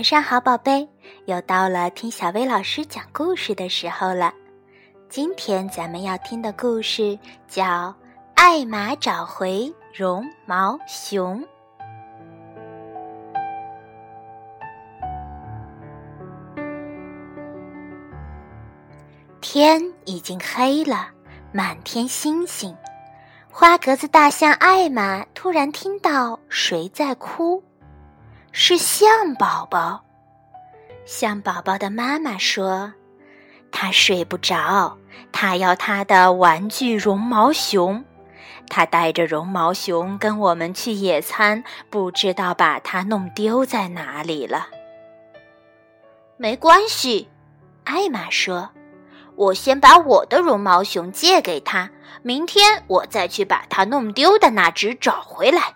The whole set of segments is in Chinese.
晚上好，宝贝，又到了听小薇老师讲故事的时候了。今天咱们要听的故事叫《艾玛找回绒毛熊》。天已经黑了，满天星星。花格子大象艾玛突然听到谁在哭。是象宝宝。象宝宝的妈妈说：“他睡不着，他要他的玩具绒毛熊。他带着绒毛熊跟我们去野餐，不知道把它弄丢在哪里了。”没关系，艾玛说：“我先把我的绒毛熊借给他，明天我再去把它弄丢的那只找回来。”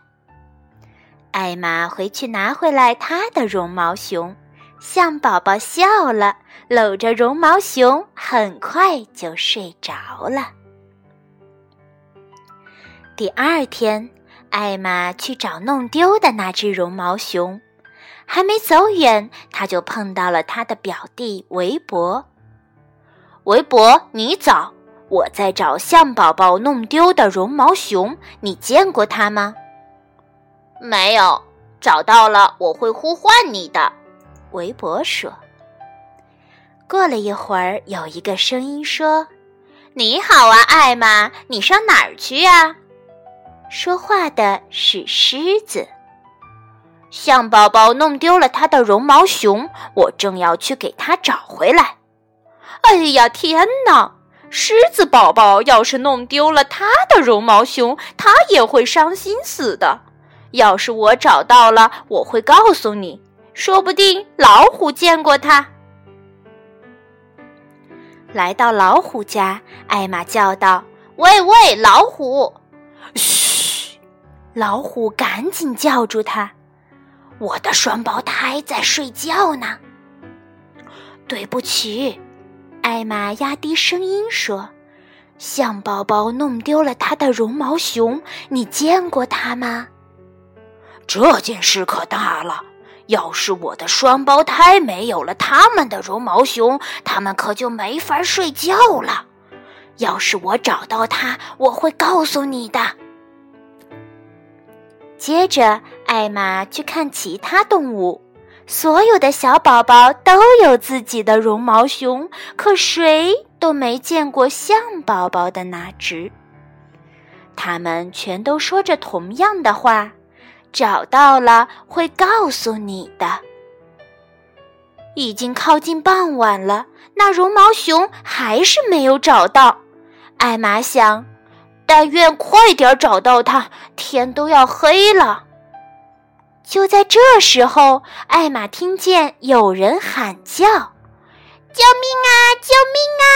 艾玛回去拿回来她的绒毛熊，象宝宝笑了，搂着绒毛熊，很快就睡着了。第二天，艾玛去找弄丢的那只绒毛熊，还没走远，他就碰到了他的表弟围脖。围脖，你早，我在找象宝宝弄丢的绒毛熊，你见过它吗？没有找到了，我会呼唤你的。”围脖说。过了一会儿，有一个声音说：“你好啊，艾玛，你上哪儿去呀？”说话的是狮子。象宝宝弄丢了他的绒毛熊，我正要去给他找回来。哎呀，天哪！狮子宝宝要是弄丢了他的绒毛熊，他也会伤心死的。要是我找到了，我会告诉你。说不定老虎见过它。来到老虎家，艾玛叫道：“喂喂，老虎！”嘘，老虎赶紧叫住他：“我的双胞胎在睡觉呢。”对不起，艾玛压低声音说：“象宝宝弄丢了他的绒毛熊，你见过它吗？”这件事可大了！要是我的双胞胎没有了他们的绒毛熊，他们可就没法睡觉了。要是我找到它，我会告诉你的。接着，艾玛去看其他动物，所有的小宝宝都有自己的绒毛熊，可谁都没见过象宝宝的那只。他们全都说着同样的话。找到了，会告诉你的。已经靠近傍晚了，那绒毛熊还是没有找到。艾玛想，但愿快点找到它，天都要黑了。就在这时候，艾玛听见有人喊叫：“救命啊！救命啊！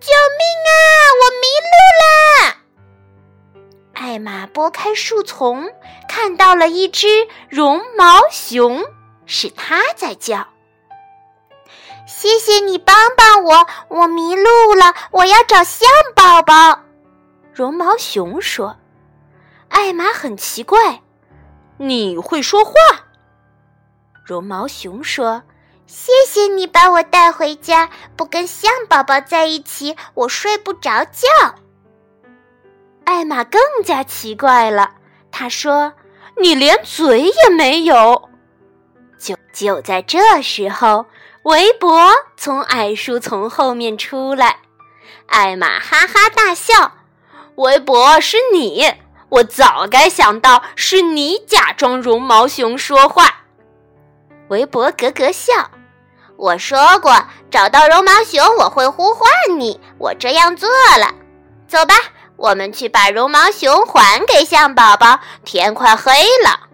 救命啊！我迷路了！”艾玛拨开树丛，看到了一只绒毛熊，是它在叫。谢谢你帮帮我，我迷路了，我要找象宝宝。绒毛熊说：“艾玛很奇怪，你会说话？”绒毛熊说：“谢谢你把我带回家，不跟象宝宝在一起，我睡不着觉。”艾玛更加奇怪了，他说：“你连嘴也没有。”就就在这时候，围脖从矮树丛后面出来，艾玛哈哈大笑：“围脖是你！我早该想到是你假装绒毛熊说话。”围脖咯咯笑：“我说过，找到绒毛熊我会呼唤你，我这样做了。走吧。”我们去把绒毛熊还给象宝宝。天快黑了，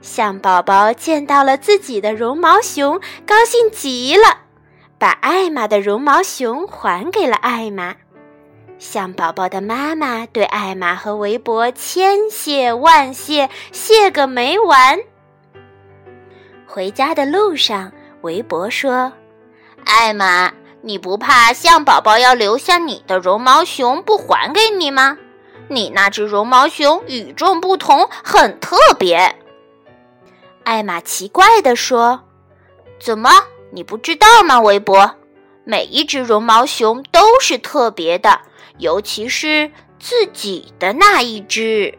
象宝宝见到了自己的绒毛熊，高兴极了，把艾玛的绒毛熊还给了艾玛。象宝宝的妈妈对艾玛和围脖千谢万谢，谢个没完。回家的路上，围脖说：“艾玛。”你不怕象宝宝要留下你的绒毛熊不还给你吗？你那只绒毛熊与众不同，很特别。艾玛奇怪地说：“怎么，你不知道吗，韦伯？每一只绒毛熊都是特别的，尤其是自己的那一只。”